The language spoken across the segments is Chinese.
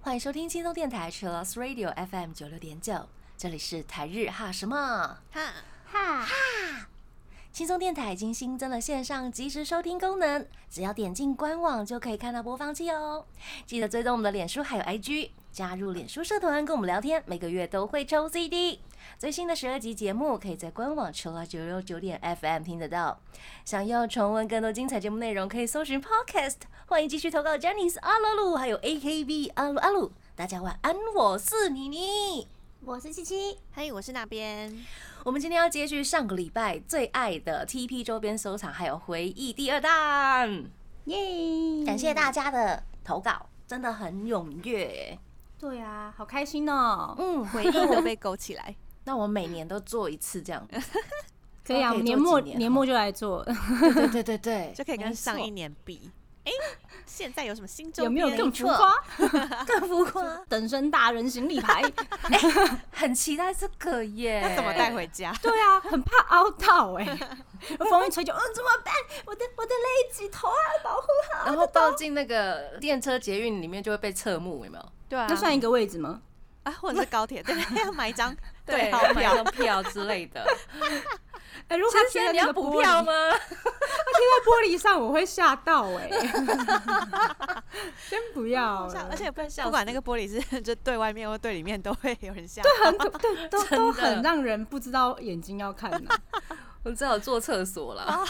欢迎收听轻松电台 c h i l l o s Radio FM 九六点九，这里是台日哈什么？哈，哈。哈。轻松电台已经新增了线上即时收听功能，只要点进官网就可以看到播放器哦。记得追踪我们的脸书还有 IG，加入脸书社团跟我们聊天，每个月都会抽 CD。最新的十二集节目可以在官网 c h i l l o 九六九点 FM 听得到。想要重温更多精彩节目内容，可以搜寻 Podcast。欢迎继续投稿 j a n i c e 阿鲁鲁，还有 AKB 阿鲁阿鲁。大家晚安，我是妮妮。我是七七，嘿，我是那边。我们今天要接续上个礼拜最爱的 TP 周边收藏，还有回忆第二弹，耶！感谢大家的投稿，真的很踊跃。对啊，好开心哦。嗯，回忆都被勾起来。那我每年都做一次这样，可以啊，年末年年末就来做，对对对对对，就可以跟上一年比。哎、现在有什么新周有没有更浮错夸？更浮夸，等身大人行李牌，很期待这个耶。那怎么带回家？对啊，很怕凹到哎，风一吹就，嗯，怎么办？我的我的勒紧头啊，保护好。然后倒进那个电车捷运里面就会被侧目，有没有？对啊，那算一个位置吗？啊，或者是高铁，对，要买一张对，好买张票。票之类的。哎，如果他贴你在那个要补玻璃，票吗？贴在玻璃上，我会吓到哎。先不要了，而且不笑不管那个玻璃是 就对外面或对里面，都会有人吓。很对，都都很让人不知道眼睛要看哪。我只好坐厕所了。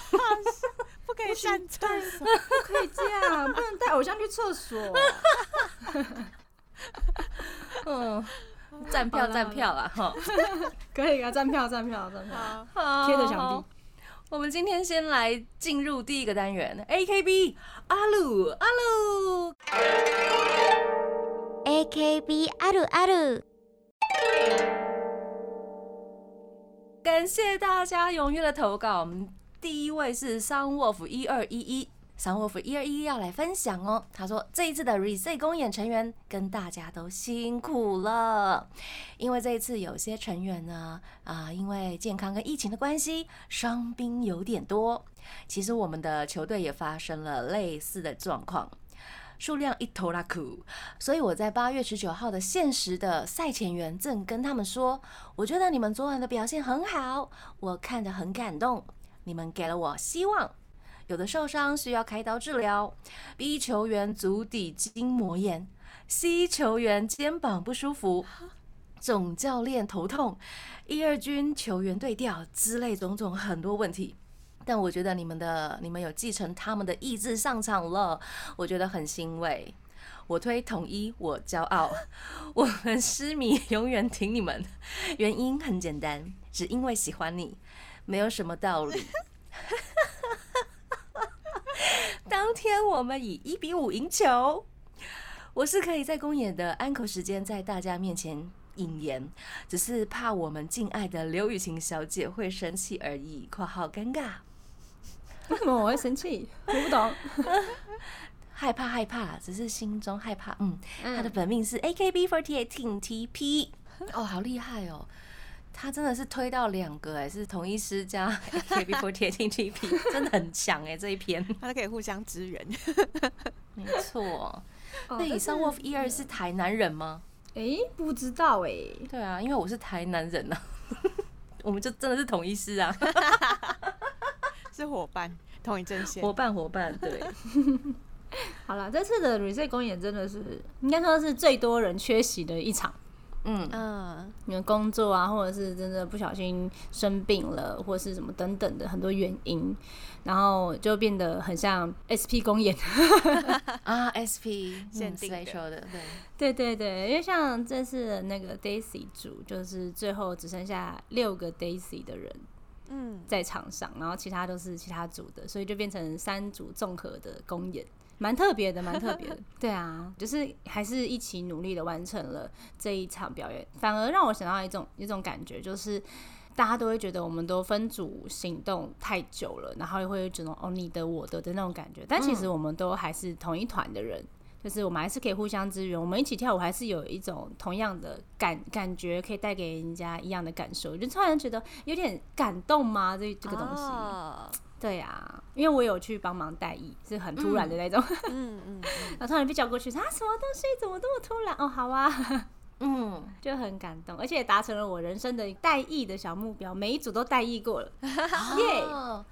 不可以站厕所。不可以这样，不能带偶像去厕所。嗯，站票好啦站票啦，哈。可以啊，站票站票站票，好，贴着墙壁好。我们今天先来进入第一个单元，AKB 阿鲁阿鲁。 AKB あるある感谢大家踊跃的投稿。我们第一位是 Sunwolf 一二一一 ，Sunwolf 一二一要来分享哦。他说这一次的 Rese 公演成员跟大家都辛苦了，因为这一次有些成员呢，啊、因为健康跟疫情的关系，伤兵有点多。其实我们的球队也发生了类似的状况。数量一头拉苦，所以我在八月十九号的限时的赛前员正跟他们说，我觉得你们昨晚的表现很好，我看得很感动，你们给了我希望。有的受伤需要开刀治疗，B 球员足底筋膜炎，C 球员肩膀不舒服，总教练头痛，一二军球员对调之类种种很多问题。但我觉得你们的你们有继承他们的意志上场了，我觉得很欣慰。我推统一，我骄傲，我们狮迷永远挺你们。原因很简单，只因为喜欢你，没有什么道理。当天我们以一比五赢球，我是可以在公演的安口时间在大家面前引言，只是怕我们敬爱的刘雨晴小姐会生气而已。（括号尴尬，为什么我会生气？我不懂。害怕害怕，只是心中害怕。嗯，她的本命是 AKB48 Team TP，哦，好厉害哦！他真的是推到两个哎，是同一师加 AKB48 Team TP，真的很强哎，这一篇他都可以互相支援。没错。哦那以上 Wolf 一二是台南人吗？哎，不知道哎。对啊，因为我是台南人啊，我们就真的是同一师啊，是伙伴，同一阵线。伙伴伙伴，对，好了，这次的 reset 公演真的是应该说是最多人缺席的一场。嗯，嗯，你们工作啊，或者是真的不小心生病了，或者是什么等等的很多原因，然后就变得很像 SP 公演。啊，SP 限定的。对，对对。对，因为像这次的那个 Daisy 组，就是最后只剩下六个 Daisy 的人嗯，在场上，然后其他都是其他组的，所以就变成三组综合的公演。蛮特别的，蛮特别的。对啊，就是还是一起努力的完成了这一场表演，反而让我想到一种一种感觉，就是大家都会觉得我们都分组行动太久了，然后会有这种哦你的我的的那种感觉，但其实我们都还是同一团的人。就是我们还是可以互相支援，我们一起跳舞，还是有一种同样的感感觉，可以带给人家一样的感受，就突然觉得有点感动吗？这这个东西，哦对呀、因为我有去帮忙代役，是很突然的那种，嗯。嗯，然后突然被叫过去，说啊什么东西怎么这么突然？哦，好啊，嗯，就很感动，而且也达成了我人生的代役的小目标，每一组都代役过了，耶！哦，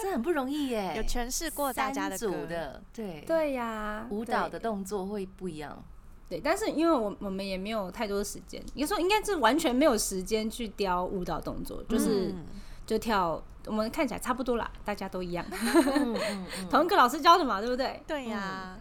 这很不容易耶，有诠释过大家的三组，的，对，对呀、舞蹈的对动作会不一样，对，但是因为我我们也没有太多时间，有时候应该是完全没有时间去雕舞蹈动作，就是、嗯就跳，我们看起来差不多啦，大家都一样，嗯嗯嗯，同一个老师教的嘛，对不对？对呀，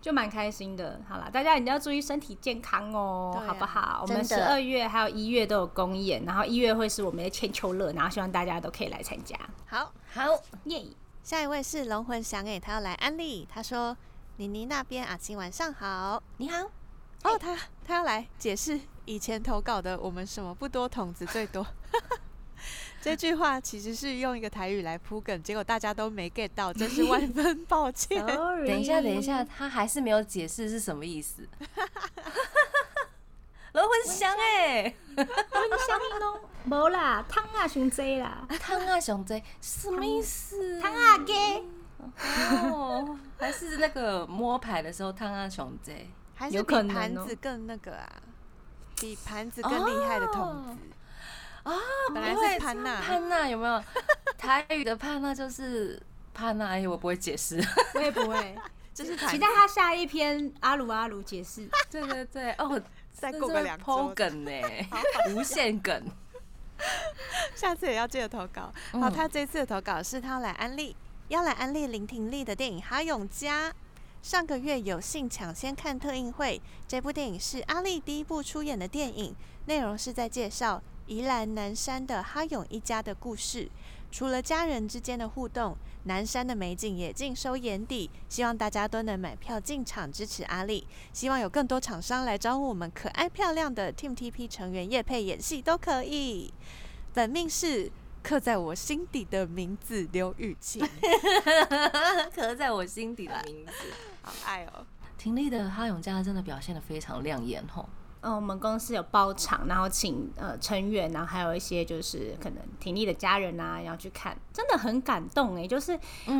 就蛮开心的。好啦，大家一定要注意身体健康哦，好不好？我们十二月还有一月都有公演，然后一月会是我们的千秋乐，然后希望大家都可以来参加，好，好，耶、下一位是龙魂祥诶，他要来安利，他说妮妮那边阿青晚上好，你好，哦，他他要来解释以前投稿的我们什么不多，筒子最多。这句话其实是用一个台语来铺梗，结果大家都没 get 到，真是 万分抱歉。等一下，等一下，，他还是没有解释是什么意思。罗魂香哎，我们下面都没啦，汤啊熊贼啦，汤啊熊贼什么意思？汤啊给。哦，还是那个摸牌的时候汤啊熊贼还是有盘子更那个啊，比盘子更厉害的筒子。啊，本来是潘娜潘娜有没有？台语的潘娜就是潘娜，哎，我不会解释。我也不会，就是期待他下一篇阿鲁阿鲁解释。对对对，哦，再过个两抛周，梗呢，无限梗。下次也要记得投稿。嗯好，他这次的投稿是他要来安利，要来安利林婷丽的电影《哈永家》。上个月有幸抢先看特映会，这部电影是阿丽第一部出演的电影，内容是在介绍宜兰南山的哈勇一家的故事。除了家人之间的互动，南山的美景也尽收眼底。希望大家都能买票进场支持阿力。希望有更多厂商来招呼我们可爱漂亮的 Team TP 成员，叶配演戏都可以。本命是刻在我心底的名字刘雨晴，刻在我心底的名字。好爱哦。婷丽的哈勇家真的表现的非常亮眼吼。嗯，我们公司有包场，然后请呃成员，然后还有一些就是可能婷丽的家人啊，然后去看，真的很感动哎，就是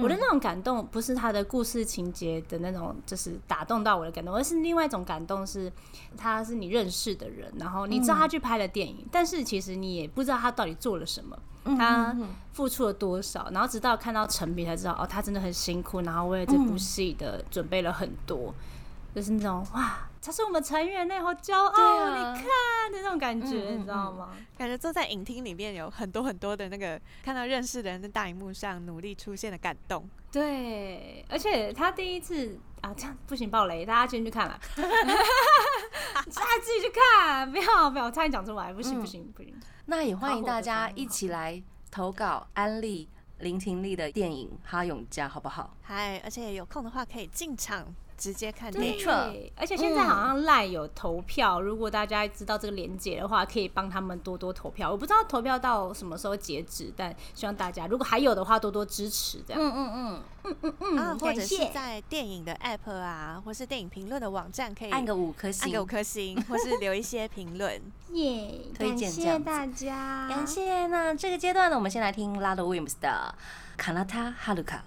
我的那种感动，不是他的故事情节的那种，就是打动到我的感动，而是另外一种感动是，他是你认识的人，然后你知道他去拍了电影，但是其实你也不知道他到底做了什么，他付出了多少，然后直到看到成品才知道，哦，他真的很辛苦，然后为了这部戏的准备了很多，就是那种哇，他是我们成员呢，好骄傲，啊你看的那种感觉，你知道吗？感觉坐在影厅里面有很多很多的那个看到认识的人在大荧幕上努力出现的感动。对，而且他第一次啊，这样不行，暴雷，大家进去看了，大家自己去看，不要不要，我差点讲出来，不行嗯不行不行，那也欢迎大家一起来投稿安利林婷丽的电影《哈永家》，好不好？嗨，而且有空的话可以进场直接看电影。没错对，而且现在好像赖有投票，如果大家知道这个连接的话，可以帮他们多多投票。我不知道投票到什么时候截止，但希望大家如果还有的话，多多支持这样。嗯嗯嗯嗯嗯嗯啊，或者是在电影的 App 啊，或是电影评论的网站，可以嗯，按个五颗按星个五。颗星，或是留一些评论。耶，推感谢大家，感谢。那这个阶段呢，我们先来听拉德威姆斯的《卡纳塔哈鲁卡》。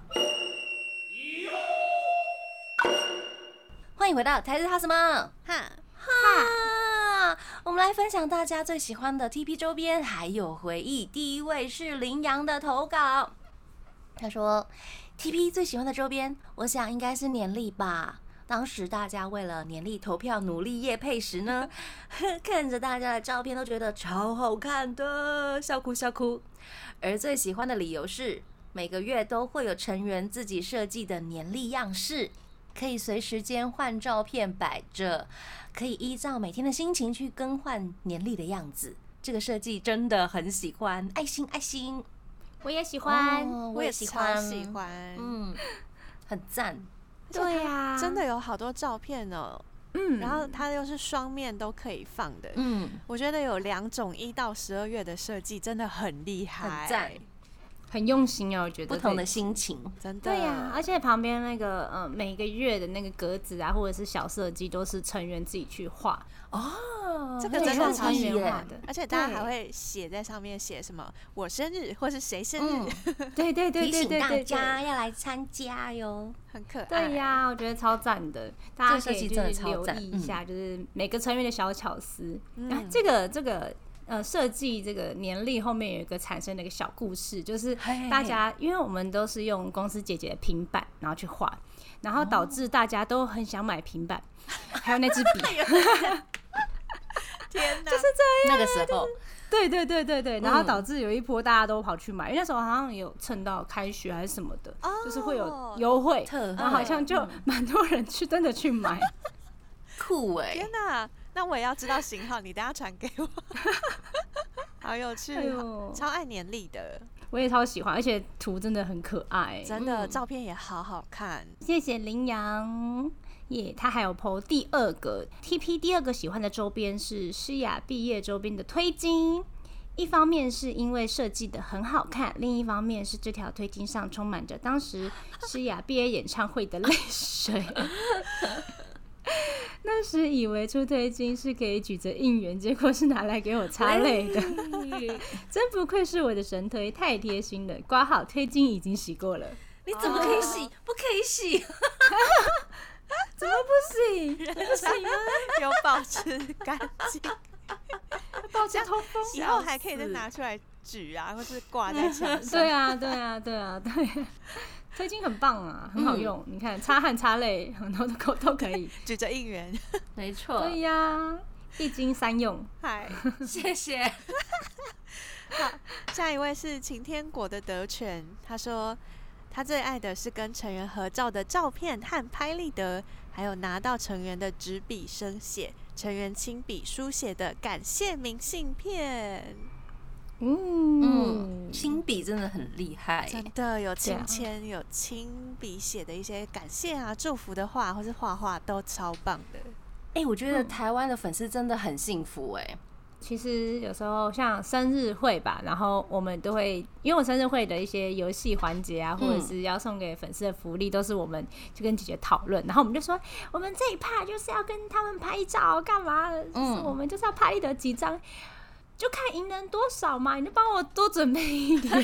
欢迎回到台日哈什么？哈，哈，我们来分享大家最喜欢的 TP 周边还有回忆。第一位是羚羊的投稿，他说：“TP 最喜欢的周边，我想应该是年历吧。当时大家为了年历投票努力夜配时呢，看着大家的照片都觉得超好看的，笑哭笑哭。而最喜欢的理由是，每个月都会有成员自己设计的年历样式。”可以随时间换照片摆着，可以依照每天的心情去更换年历的样子。这个设计真的很喜欢，爱心爱心，我也喜欢。哦我也超喜欢，喜欢。嗯，很赞，对呀、真的有好多照片哦，嗯然后它又是双面都可以放的。嗯，我觉得有两种一到十二月的设计真的很厉害，很赞。很用心哦，我觉得不同的心情。真的。对呀、而且旁边那个呃每个月的那个格子啊，或者是小设计，都是成员自己去画，哦这个真的超级是成员画的，而且大家还会写在上面写什么我生日或是谁生日，嗯，对对对提醒大对对对家要来参加哟。很可爱。对呀、我觉得超赞的，大家可以这个设计真的就是留意一下，就是每个成员的小巧思。嗯啊，这个这个呃设计这个年历后面有一个产生的一个小故事，就是嘿嘿大家因为我们都是用公司姐姐的平板然后去画，然后导致大家都很想买平板，还有那支笔。天哪，就是在那个时候，对对对对对，然后嗯导致有一波大家都跑去买，因为那时候好像有蹭到开学还是什么的，就是会有哦优惠，然后好像就蛮多人去真的去买。酷哎天，哪，那我也要知道型号，你等下传给我。好有趣哎，超爱年历的，我也超喜欢，而且图真的很可爱。真的嗯照片也好好看。谢谢羚羊，耶、他还有 PO 第二个 TP 第二个喜欢的周边是诗雅毕业周边的推金。一方面是因为设计的很好看，另一方面是这条推金上充满着当时诗雅毕业演唱会的泪水。那时以为出推巾是可以举着应援，结果是拿来给我擦泪的。真不愧是我的神推，太贴心了。挂好推巾已经洗过了，你怎么可以洗？不可以洗？怎么不洗？不行吗？有保持干净，保持，通风。以后还可以再拿出来举啊，或是挂在墙上。对啊，对啊，对啊，对啊。推金很棒啊，很好用。你看，擦汗、擦泪，很多都都可以。举着应援，没错，对呀，一金三用。嗨。谢谢。下一位是晴天果的德全，他说他最爱的是跟成员合照的照片和拍立得，还有拿到成员的纸笔生写、成员亲笔书写的感谢明信片，嗯嗯，亲笔真的很厉害。真的有亲签、有亲笔写的一些感谢啊、祝福的话，或是画画都超棒的。哎、我觉得台湾的粉丝真的很幸福哎、其实有时候像生日会吧，然后我们都会，因为我生日会的一些游戏环节啊，或者是要送给粉丝的福利，都是我们就跟姐姐讨论，然后我们就说，我们这一趴就是要跟他们拍照，干嘛的？就是嗯我们就是要拍立得几张。就看赢人多少嘛，你就帮我多准备一点。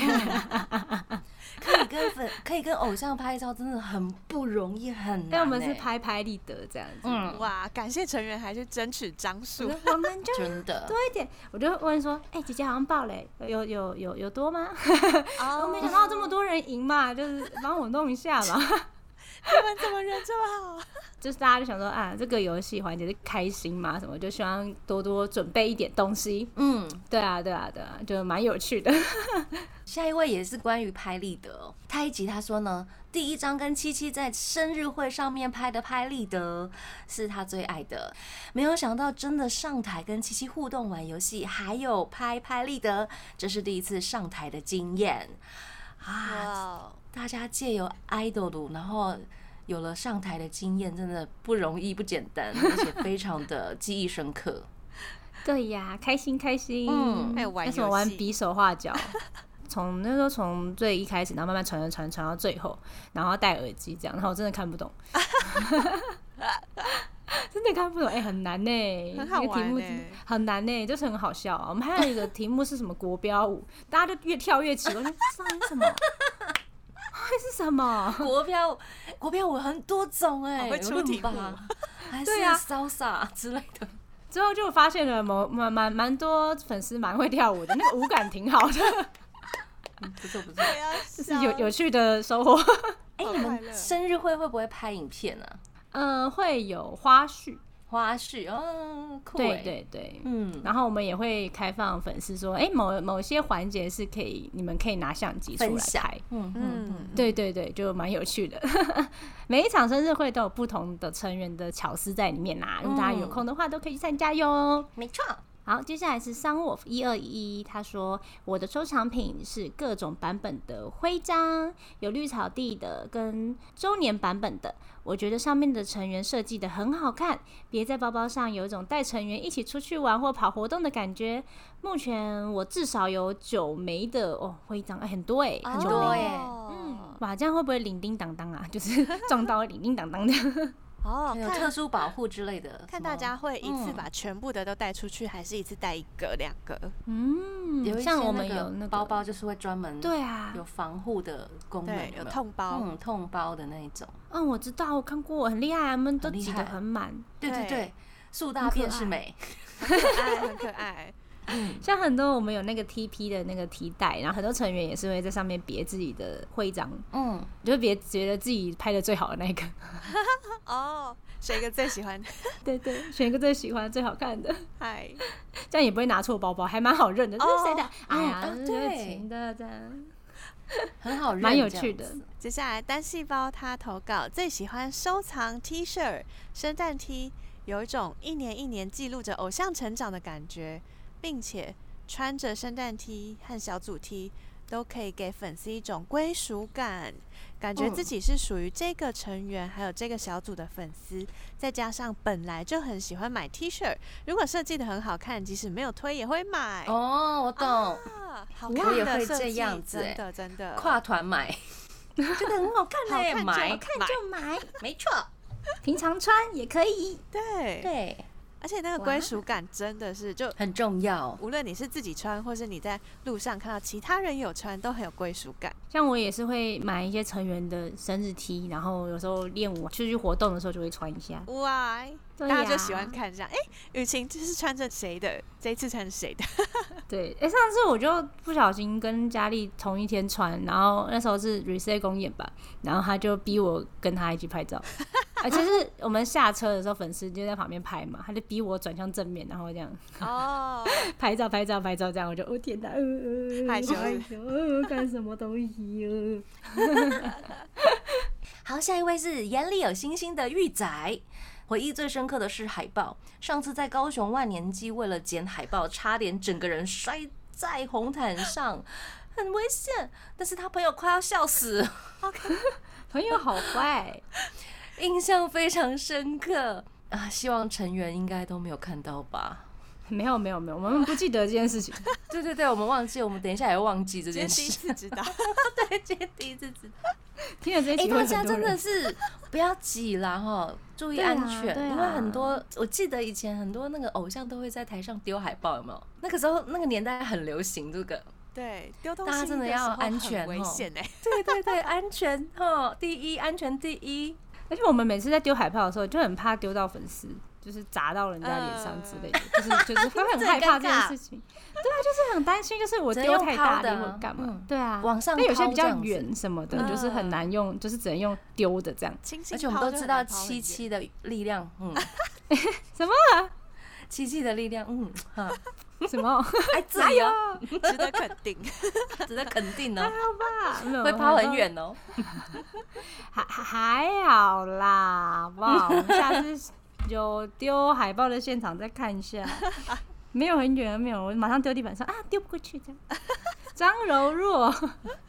可以跟粉可以跟偶像拍照，真的很不容易，很难、因为我们是欸拍拍立得这样子，嗯，哇，感谢成员还是争取张我数，说我们就 真的。多一点，我就问说，哎、姐姐好像爆嘞，有有有有多吗？哦。我没想到这么多人赢嘛，就是帮我弄一下嘛。你们怎么人这么好？就是大家就想说啊，这个游戏环节是开心嘛，什么就希望多多准备一点东西。嗯，对啊，对啊，对啊，就蛮有趣的。下一位也是关于拍立得、哦，他一集他说呢，第一张跟七七在生日会上面拍的拍立得是他最爱的，没有想到真的上台跟七七互动玩游戏，还有拍拍立得，这是第一次上台的经验啊！哇，大家借由 idol，然后有了上台的经验，真的不容易、不简单，而且非常的记忆深刻。对呀，开心开心。嗯还有玩那什么玩比手画脚，从那时候从最一开始，然后慢慢传传传传到最后，然后戴耳机这样，然后我真的看不懂。真的看不懂，哎、很难呢、很好那个题目玩欸很难呢、就是很好笑、啊。我们还有一个题目是什么国标舞，大家就越跳越奇怪，我说上 什么？会是什么？国标国标舞很多种哎、有出题吧？还是对啊 salsa 之类的。之后就发现了某蛮蛮蛮多粉丝蛮会跳舞的，那个舞感挺好的，嗯不错不错。有有趣的收获。哎、好你们生日会会不会拍影片啊？嗯，会有花絮，花絮，哦，酷对哎。对对。嗯，然后我们也会开放粉丝说，哎、某某些环节是可以，你们可以拿相机出来拍。嗯嗯嗯嗯，对对对，就蛮有趣的。每一场生日会都有不同的成员的巧思在里面啦，如果大家有空的话，都可以去参加哟。没错。好，接下来是 Sunwolf 一二一一，他说我的收藏品是各种版本的徽章，有绿草地的跟周年版本的，我觉得上面的成员设计的很好看，别在包包上有一种带成员一起出去玩或跑活动的感觉。目前我至少有九枚的哦徽章，哎、很多哎、很多耶嗯，哇，这样会不会铃叮当当啊？就是 撞到铃叮当当的。哦，有看特殊保护之类的，看大家会一次嗯把全部的都带出去，还是一次带一个、两个？嗯，有一些像我们有那个包包，就是会专门对啊，有防护的功能，有痛包。嗯痛包的那一种。嗯，我知道，我看过，很厉害，他们都挤得很满。对对对对，树大便是美。很可爱，很可爱。像很多我们有那个 TP 的那个提袋，然后很多成员也是会在上面别自己的徽章，嗯，就别觉得自己拍的最好的那个。哦，选一个最喜欢的。对对，选一个最喜欢、最好看的，嗨，这样也不会拿错包包，还蛮好认的。这是谁的哦？哎呀，对秦的，这样很好认，蛮有趣的。接下来单细胞他投稿最喜欢收藏 T 恤、圣诞 T，有一种一年一年记录着偶像成长的感觉，并且穿着圣诞 T 和小组 T 都可以给粉丝一种归属感，感觉嗯自己是属于这个成员还有这个小组的粉丝。再加上本来就很喜欢买 T 恤，如果设计的很好看，即使没有推也会买。哦，我懂，啊，好我看也会这样子欸真的真的跨团买，觉得很好看 嘞，好看就买好，看就买，没错，平常穿也可以。对对，而且那个归属感真的是，就很重要。无论你是自己穿，或是你在路上看到其他人有穿，都很有归属感。像我也是会买一些成员的生日 T，然后有时候练舞出去活动的时候就会穿一下。哇，对大家就喜欢看这样。哎、雨晴这是穿着谁的？这一次穿谁的？对，哎、上次我就不小心跟佳丽同一天穿，然后那时候是 reset 公演吧，然后他就逼我跟他一起拍照，而且是我们下车的时候，粉丝就在旁边拍嘛，他就逼我转向正面，然后这样哦，拍照拍照拍照，这样我就哦天哪，呃呃害羞害羞，呃什么东西哦？好，下一位是眼里有星星的玉仔。回忆最深刻的是海报，上次在高雄万年机为了捡海报，差点整个人摔在红毯上，很危险。但是他朋友快要笑死，朋友好坏，印象非常深刻啊！希望成员应该都没有看到吧？没有没有没有，我们不记得这件事情。对对对，我们忘记，我们等一下也会忘记这今天第一。次知道。对，今天第一次知道。听了这一哎、集大家真的。是不要挤啦哈，注意安全，因为很多我记得以前很多那个偶像都会在台上丢海报，有没有？那个时候那个年代很流行这个。对，丢东大家西真的要安全哦危险哎、对对对，安全哈，第一，安全第一。而且我们每次在丢海报的时候，就很怕丢到粉丝，就是砸到人家脸上之类的，就是就是会很 害怕这件事情。对啊，就是很担心，就是我丢太大力抛的或干嘛嗯。对啊，往上那有些比较远什么的，嗯就是很难用，就是只能用丢的这样。而且我们都知道七七的力量，嗯，什么七七的力量，嗯，哈，什么？哎，自己哦，值得肯定。值得肯定哦，还好吧会抛很，远哦。还还还好啦，好不好？我们下次有丢海报的现场再看一下。没有很远，没有，我马上丢地板上啊，丢不过去这样。张柔弱，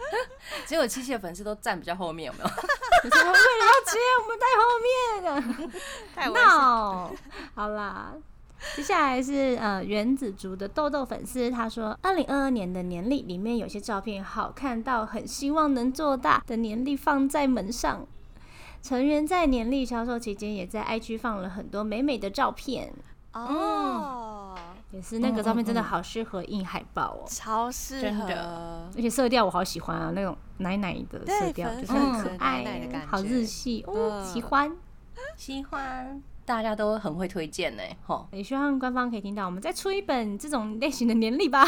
结果七七的粉丝都站比较后面，有没有？我为了要接，我们在后面的。太危险。no，好啦。接下来是呃原子族的豆豆粉丝，他说，二零二二年的年历里面有些照片好看到很希望能做大的年历放在门上。成员在年历销售期间也在 IG 放了很多美美的照片，哦，也是那个照片真的好适合印海报哦，超适真合的。而且色调我好喜欢啊，那种奶奶的色调，就是很可爱，奶奶的感好日系哦，嗯喜欢。喜欢，大家都很会推荐呢，吼。也希望官方可以听到，我们再出一本这种类型的年历吧。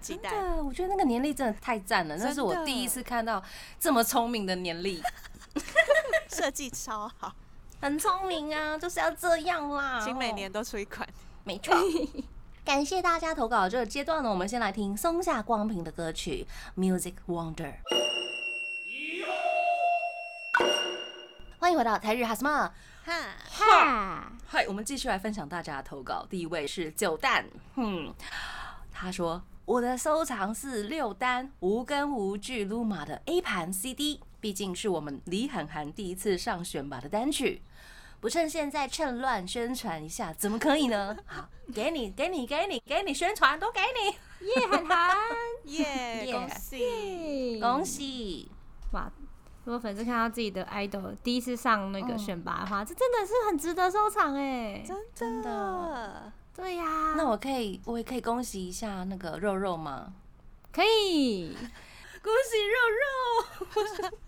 期待。真的，我觉得那个年历真的太赞了，那是我第一次看到这么聪明的年历，设计超好，很聪明啊，就是要这样啦。请每年都出一款。没错。感谢大家投稿这个阶段呢，我们先来听松下光平的歌曲《Music Wonder》。欢迎回到台日哈什么哈，哈，嗨，我们继续来分享大家的投稿。第一位是九蛋，哼，他说我的收藏是六单无根无据 Luma 的 A 盘 CD，毕竟是我们李涵涵第一次上选拔的单曲，不趁现在趁乱宣传一下，怎么可以呢？好，给你，给你，给你，给你宣传，都给你，耶涵涵，耶，耶恭喜！恭喜！哇！如果粉丝看到自己的 idol 第一次上那个嗯选拔的话，这真的是很值得收藏哎。真真的的，对呀，那我可以，我也可以恭喜一下那个肉肉吗？可以，恭喜肉肉，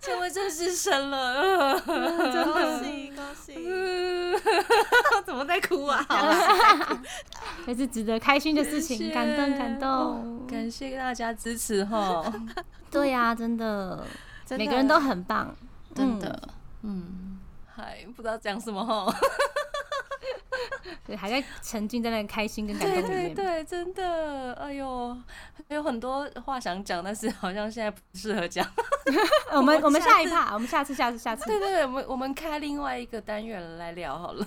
成为正式生了，恭喜恭喜！怎么在哭啊？这是值得开心的事情，感动感动。感谢大家支持哈，对呀，真的，真的。每个人都很棒，真的，嗯，还不知道讲什么哈。对，还在沉浸在那个开心跟感对动里面。对对，真的，哎呦，还有很多话想讲，但是好像现在不适合讲。呃 我们我们下一趴，我们下次下次下次。对对对，我们我们开另外一个单元来聊好了，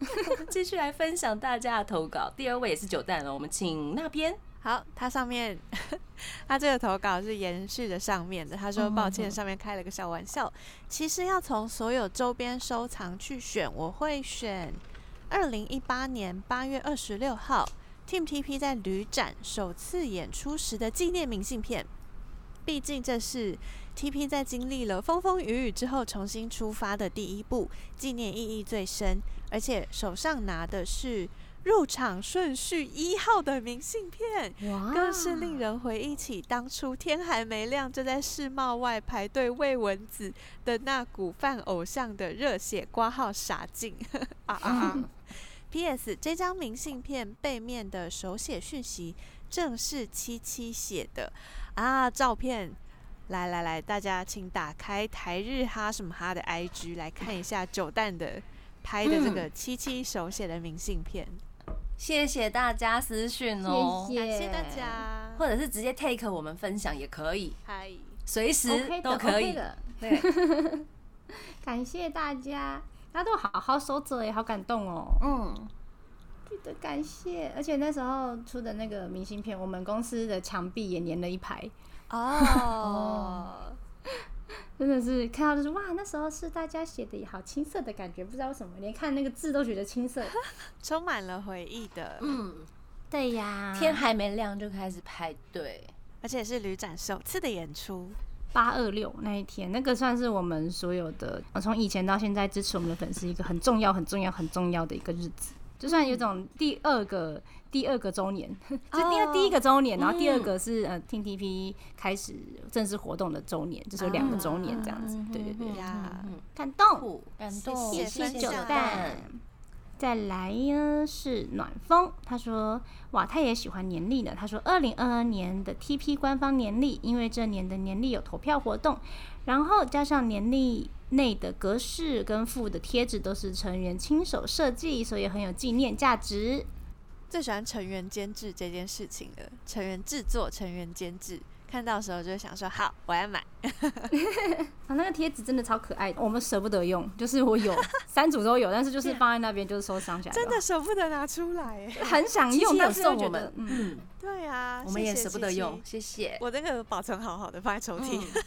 继续来分享大家的投稿。第二位也是九蛋了，我们请那边。好，它上面它这个投稿是延续的上面的。他说嗯抱歉，上面开了个小玩笑。其实要从所有周边收藏去选，我会选二零一八年八月二十六号 Team TP 在旅展首次演出时的纪念明信片。毕竟这是 TP 在经历了风风雨雨之后重新出发的第一步，纪念意义最深。而且手上拿的是入场顺序一号的明信片，更是令人回忆起当初天还没亮就在世贸外排队喂蚊子的那股泛偶像的热血挂号傻劲 啊啊啊！P.S. 这张明信片背面的手写讯息正是七七写的啊，照片。来来来，大家请打开台日哈什么哈的 IG 来看一下九蛋的拍的这个七七手写的明信片，谢谢大家私讯哦，谢感谢大家。或者是直接 take 我们分享也可以，嗨，随时都可以。的对，感谢大家，大家都好好收着耶，好感动哦。嗯，记得感谢，而且那时候出的那个明信片，我们公司的墙壁也粘了一排，哦，真的是看到就是哇，那时候是大家写的，好青涩的感觉，不知道为什么，连看那个字都觉得青涩。充满了回忆的，嗯，对呀，天还没亮就开始排队，而且是旅展首次的演出，八二六那一天，那个算是我们所有的呃从以前到现在支持我们的粉丝一个很重要、很重要、很重要的一个日子。就算有种第二个、第二个周年，就第二第一个周年，然后第二个是呃 T T P 开始正式活动的周年，就是有两个周年这样子。对对对，呀嗯，感动。感动，谢谢九蛋。再来呢是暖风，他说哇，他也喜欢年历呢。他说二零二二年的 TP 官方年历，因为这年的年历有投票活动，然后加上年历内的格式跟附的贴纸都是成员亲手设计，所以很有纪念价值。最喜欢成员监制这件事情了，成员制作、成员监制，看到的时候就会想说，好，我要买，啊，那个贴纸真的超可爱的，我们舍不得用，就是我有三组都有，但是就是放在那边就是收藏起来，真的舍不得拿出来。很想用，但是送我们，嗯，嗯，对啊，我们也舍不得用，谢谢。我那个保存好好的，放在抽屉。嗯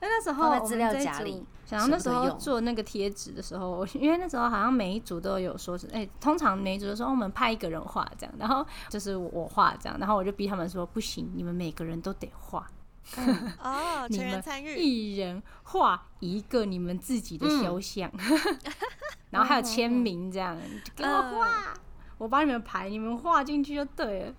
那那时候放在资料夹里想要那时候做那个贴纸的时候，因为那时候好像每一组都有说是，哎、通常每一组都说、哦我们派一个人画这样，然后就是我画这样，然后我就逼他们说不行，你们每个人都得画，哦，你成员们参与，一人画一个你们自己的肖像，然后还有签名这样，给我画，我帮你们排，你们画进去就对了。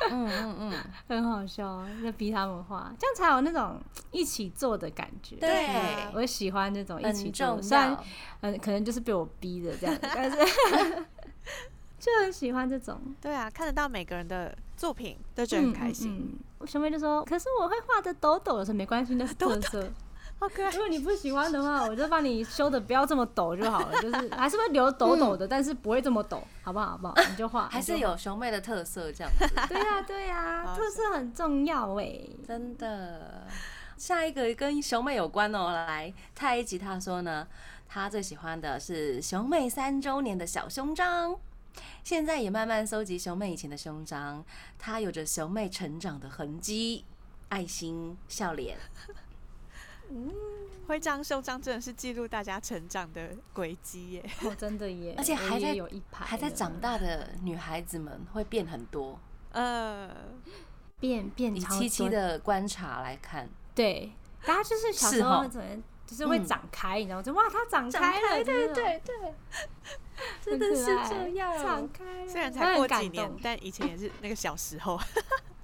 嗯嗯嗯，很好笑，就逼他们画，这样才有那种一起做的感觉。对啊我喜欢这种一起做，重虽然。嗯，可能就是被我逼的这样，但是 就很喜欢这种，对啊，看得到每个人的作品，都觉得很开心，嗯。嗯熊妹就说：“可是我会画的抖抖的，说没关系，那是特色。好可爱如。果你不喜欢的话，我就帮你修的不要这么抖就好了，就是还是会留抖抖的，但是不会这么抖，好不好？好不好？你就画，还是有熊妹的特色这样子，对呀、对呀、好特色很重要哎。真的。下一个跟熊妹有关哦，来，太一吉他说呢，他最喜欢的是熊妹三周年的小胸章，现在也慢慢搜集熊妹以前的胸章，它有着熊妹成长的痕迹，爱心笑脸，徽章、袖章真的是记录大家成长的轨迹耶。哦，真的耶，而且还在有一排，还在长大的女孩子们会变很多。呃，变变以超七七的观察来看，对，大家就是小时候怎么就是会嗯长开，你知道吗？就哇，它长开了，对对对，真的是这样。长开，虽然才过几年但以前也是那个小时候，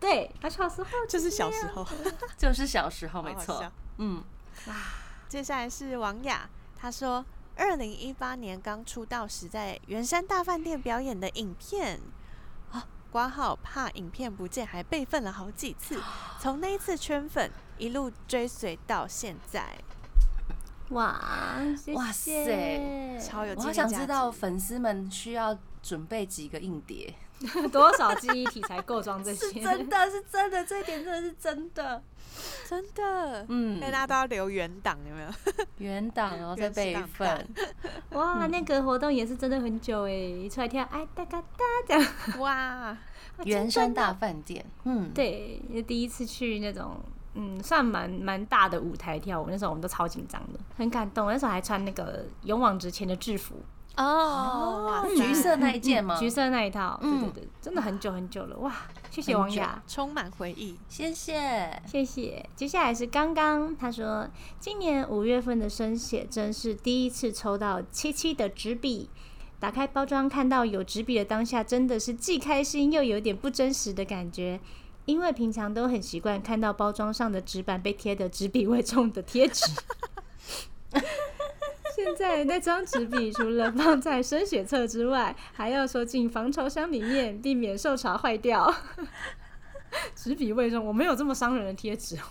对，他小时候就是小时候，就是小时候，没错。嗯，接下来是王雅，她说，二零一八年刚出道时在圆山大饭店表演的影片。啊，挂号怕影片不见，还备份了好几次，从那一次圈粉一路追随到现在，哇，谢哇谢塞超有我想知道粉丝们需要准备几个硬碟。多少记忆体才够装这些？是真的，是真的，这一点真的是真的。真的，嗯大家都要留原档，有没有？原档然后再备份，哇，那个活动也是真的很久哎，一出来跳哎哒嘎哒这样。哇，原山大饭店。嗯，对，第一次去那种嗯，算蛮蛮大的舞台跳舞，那时候我们都超紧张的，很感动。那时候还穿那个勇往直前的制服，哦，哇橘色那一件吗？橘色那一套，对嗯对对，真的很久很久了，哇！谢谢王雅。充满回忆，谢谢。谢谢。接下来是刚刚，他说今年五月份的生写真是第一次抽到七七的纸笔，打开包装看到有纸笔的当下，真的是既开心又有点不真实的感觉。因为平常都很习惯看到包装上的纸板被贴的纸笔味重的贴纸，现在那张纸笔除了放在生写册之外，还要收进防潮箱里面，避免受潮坏掉。纸笔味重，我没有这么伤人的贴纸哦。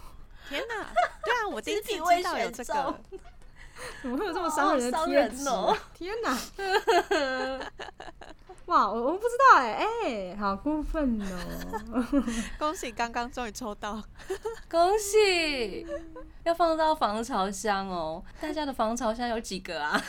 天哪！对啊，我第一次知道有这个，怎么会有这么伤人的贴纸？天哪！哇，我我不知道哎、哎、好过分哦！恭喜刚刚终于抽到，恭喜！要放到防潮箱哦。大家的防潮箱有几个啊？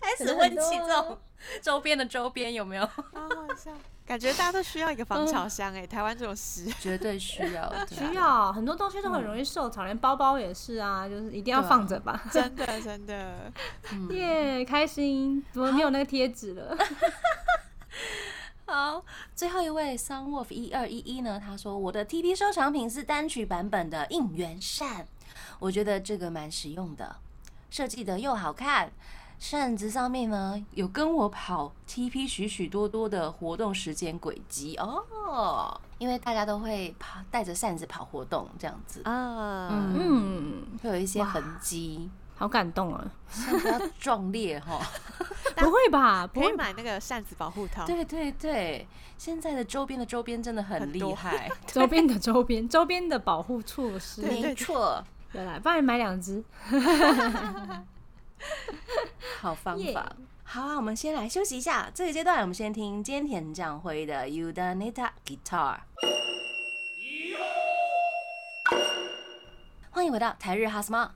开始问起这种 周边的周边有没有？好好笑，感觉大家都需要一个防潮箱哎，台湾这种湿，绝对需要，需要很多东西都很容易受潮，连包包也是啊，就是一定要放着吧。真的真的，嗯 耶、开心！怎么没有那个贴纸了？好，最后一位 Sunwolf 一二一一呢，他说我的 TP 收藏品是单曲版本的应援扇，我觉得这个蛮实用的，设计的又好看。扇子上面呢有跟我跑 TP 许许多多的活动时间轨迹哦，因为大家都会跑带着扇子跑活动这样子，啊，嗯，嗯，会有一些痕迹，好感动啊！像比较壮烈哈。不会吧？不会买那个扇子保护套，对对对，现在的周边的周边真的很厉害，周边的周边，周边的保护措施，没错。有来帮你买两只。好方耶法。好啊，我们先来休息一下。这个阶段，我们先听菅田将晖的《You d a n i t a Guitar》。欢迎回到台日哈什么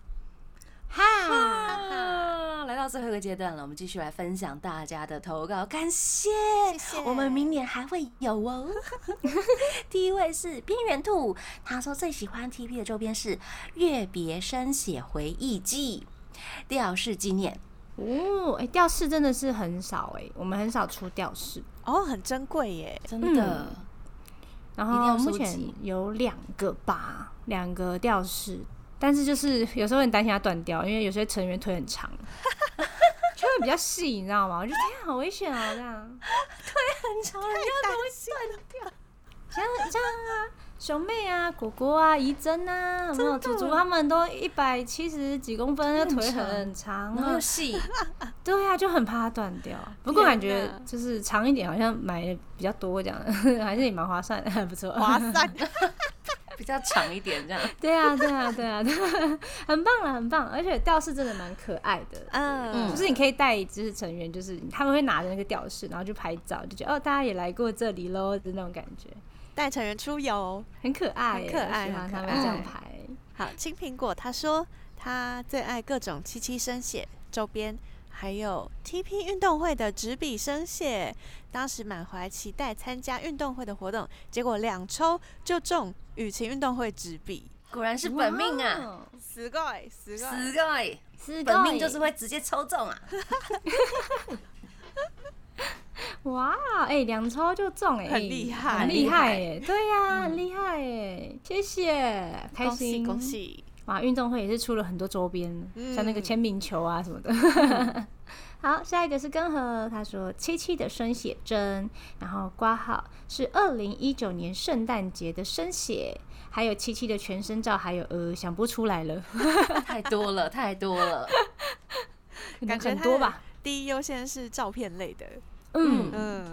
哈，哈，来到最后一个阶段了，我们继续来分享大家的投稿，感谢，谢谢我们明年还会有哦。第一位是边缘兔，他说最喜欢 TP 的周边是月别生写回忆记吊饰纪念。哦，哎、吊饰真的是很少哎、我们很少出吊饰。哦，很珍贵耶，真的，然后目前有两个吧，两个吊饰，但是就是 有时候很担心它断掉，因为有些成员腿很长，就会比较细，你知道吗？我就天啊，好危险哦，这样 腿。很长，人家怎么会断掉？这样啊，熊妹啊、果果啊、怡珍啊，有没有祖祖他们都一百七十几公分，那腿很长然后又啊。细，对啊，就很怕它断掉。不过感觉就是长一点，好像买的比较多这样，还是也蛮划算的，还不错。划算，比较长一点这样。对啊，对啊，对啊，对啊，很棒了，很棒。而且吊饰真的蛮可爱的，嗯，就是你可以带就是成员，就是他们会拿着那个吊饰，然后去拍照，就觉得哦，大家也来过这里喽，的那种感觉，带成员出游，很可爱，很可爱我喜欢他很可爱。们这样拍。好，青苹果他说他最爱各种七七生写周边，还有 TP 运动会的纸笔生写。当时满怀期待参加运动会的活动，结果两抽就中雨晴运动会纸笔，果然是本命啊，哇，死个欸死个欸。死个欸。是本命就是会直接抽中啊！哇，哎、两抽就中哎、很厉害很厉害哎、对呀、很厉害哎、谢谢，开心恭！喜！哇，运动会也是出了很多周边，嗯像那个签名球啊什么的。好，下一个是根河，他说七七的生写真，然后挂号是二零一九年圣诞节的生写，还有七七的全身照，还有呃想不出来了，太多了，太多了。感觉很多吧？第一优先是照片类的，嗯，嗯，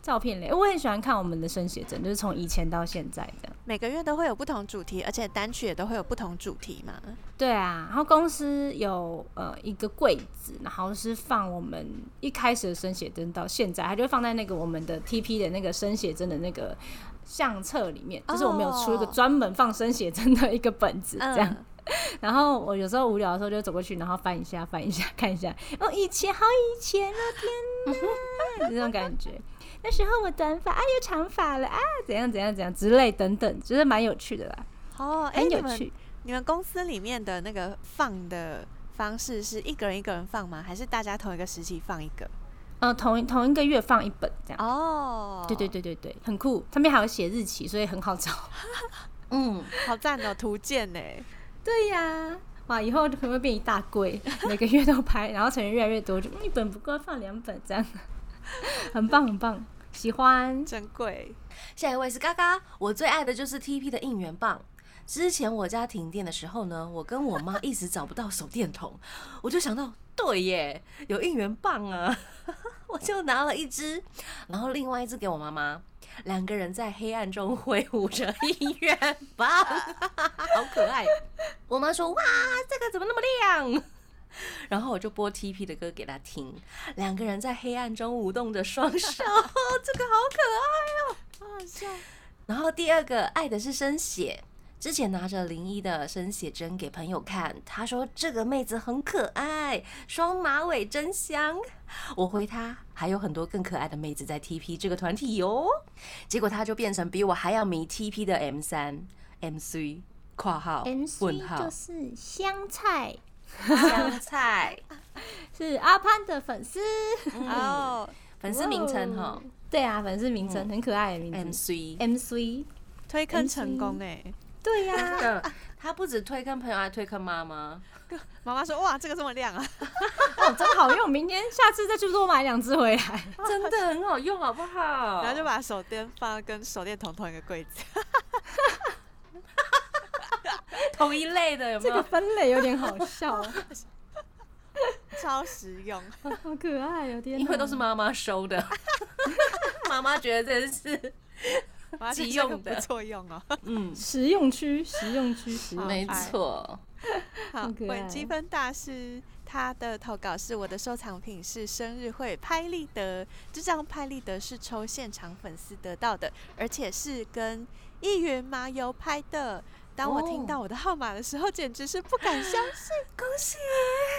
照片类，我很喜欢看我们的生写真，就是从以前到现在这样。每个月都会有不同主题，而且单曲也都会有不同主题嘛。对啊，然后公司有呃一个柜子，然后是放我们一开始的生写真到现在，它就会放在那个我们的 TP 的那个生写真的那个相册里面，就是我们有出一个哦专门放生写真的一个本子这样。嗯，然后我有时候无聊的时候就走过去，然后翻一下翻一下看一下，哦，以前好以前哦，天哪，这种感觉。那时候我短发啊，又长发了啊，怎样怎样怎样之类等等，就是蛮有趣的啦，哦，哎、很有趣。你们公司里面的那个放的方式是一个人一个人放吗？还是大家同一个时期放一个？呃，同一同一个月放一本这样。哦，对对，对对对，很酷，上面还有写日期，所以很好找。嗯，好赞哦，图鉴呢？对呀、哇，以后可能会变一大柜，每个月都拍，然后成员越来越多，就嗯一本不够放两本这样，很棒很棒，喜欢。珍贵。下一位是嘎嘎，我最爱的就是 TP 的应援棒。之前我家停电的时候呢，我跟我妈一直找不到手电筒，我就想到，对耶，有应援棒啊，我就拿了一支，然后另外一支给我妈妈，两个人在黑暗中挥舞着应援棒，好可爱。我妈说：“哇，这个怎么那么亮？”然后我就播 TP 的歌给她听，两个人在黑暗中舞动着双手，这个好可爱哦。好好笑。然后第二个爱的是生写，之前拿着零一的生写真给朋友看，他说这个妹子很可爱，双马尾真香。我回他还有很多更可爱的妹子在 TP 这个团体哟。结果他就变成比我还要迷 TP 的 M 三 MC 括号 MC 问号就是香菜，香菜，是阿潘的粉丝。嗯，哦，粉丝名称哈对啊，粉丝名称很可爱的名字。MC。MC，推坑成功哎！对呀、他不止推坑朋友，还推坑妈妈。妈妈说：“哇，这个这么亮啊 哦，真好用，明天下次再去多买两只回来。真的很好用，好不！”好？然后就把手电放跟手电筒同一个柜子。同一类的有没有？这个分类有点好笑，超实用。好可爱哦！天，因为都是妈妈收的，妈妈觉得这是妈急用的不错用哦。嗯，实用区，实用区，实用没错。好稳积分大师他的投稿是我的收藏品是生日会拍立得，这张拍立得是抽现场粉丝得到的，而且是跟一云麻油拍的。当我听哦到我的号码的时候，简直是不敢相信，恭喜！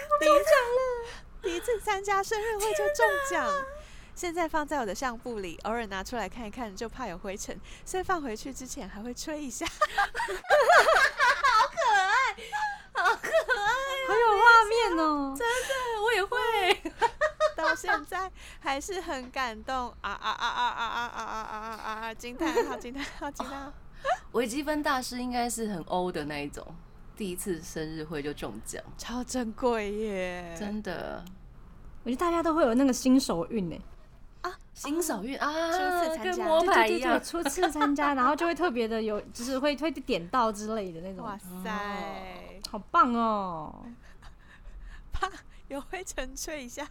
我中奖了！第一次参加生日会就中奖。现在放在我的相簿里，偶尔拿出来看一看，就怕有灰尘，所以放回去之前还会吹一下。好可爱，好可爱，好有画面哦！真的我也会。到现在还是很感动啊啊啊啊啊啊啊啊啊啊啊！惊叹号惊叹号惊叹号！微积分大师应该是很欧的那一种，第一次生日会就中奖，超珍贵耶！真的我觉得大家都会有那个新手运呢，新手运啊，初次参加跟摸对对对对，牌一样。初次参加，然后就会特别的有，就是会会点到之类的那种，哇塞，好棒哦！怕有灰尘吹一下，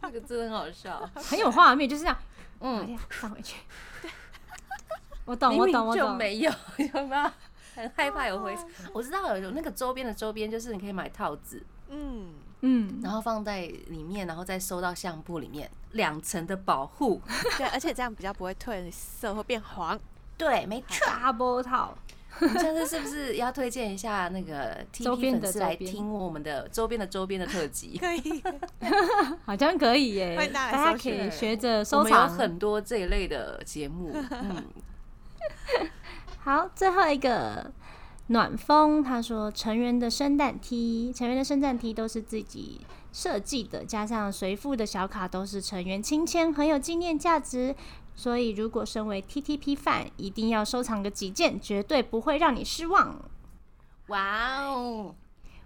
这个真的很好笑。很有画面，就是这样，嗯，嗯，放回去。我懂，我懂，我懂。就没有，有没有？很害怕有灰尘。我知道有有那个周边的周边，就是你可以买套子，嗯，嗯，然后放在里面，然后再收到相簿里面，两层的保护。对，而且这样比较不会褪色或变黄。对，没错。double 套，我们下次是不是要推荐一下那个 周 TP 边的粉丝来听我们的周边的周边的特辑？可以，好像可以耶，大家可以学着我们有收藏。很多这一类的节目，嗯，好，最后一个暖风，他说成员的圣诞 T，成员的圣诞 T 都是自己设计的，加上随附的小卡都是成员亲签，很有纪念价值。所以如果身为 TTP 饭，一定要收藏个几件，绝对不会让你失望。哇哦，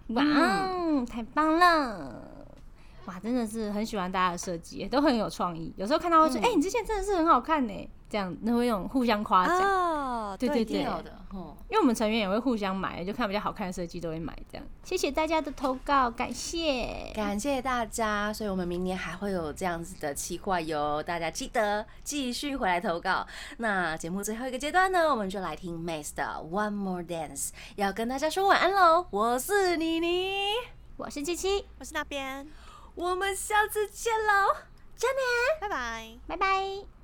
哇哦，太棒了！哇，真的是很喜欢大家的设计，都很有创意。有时候看到会说：“嗯哎、你这件真的是很好看呢。”这样那会用互相夸奖。哦，对对对一定要的哦。因为我们成员也会互相买，就看比较好看的设计都会买这样。谢谢大家的投稿，感谢。感谢大家，所以我们明年还会有这样子的企划哟，大家记得继续回来投稿。那节目最后一个阶段呢，我们就来听 Mace 的 One More Dance，要跟大家说晚安喽。我是妮妮，我是七七，我是那边，我们下次见喽，真的。拜拜。拜拜。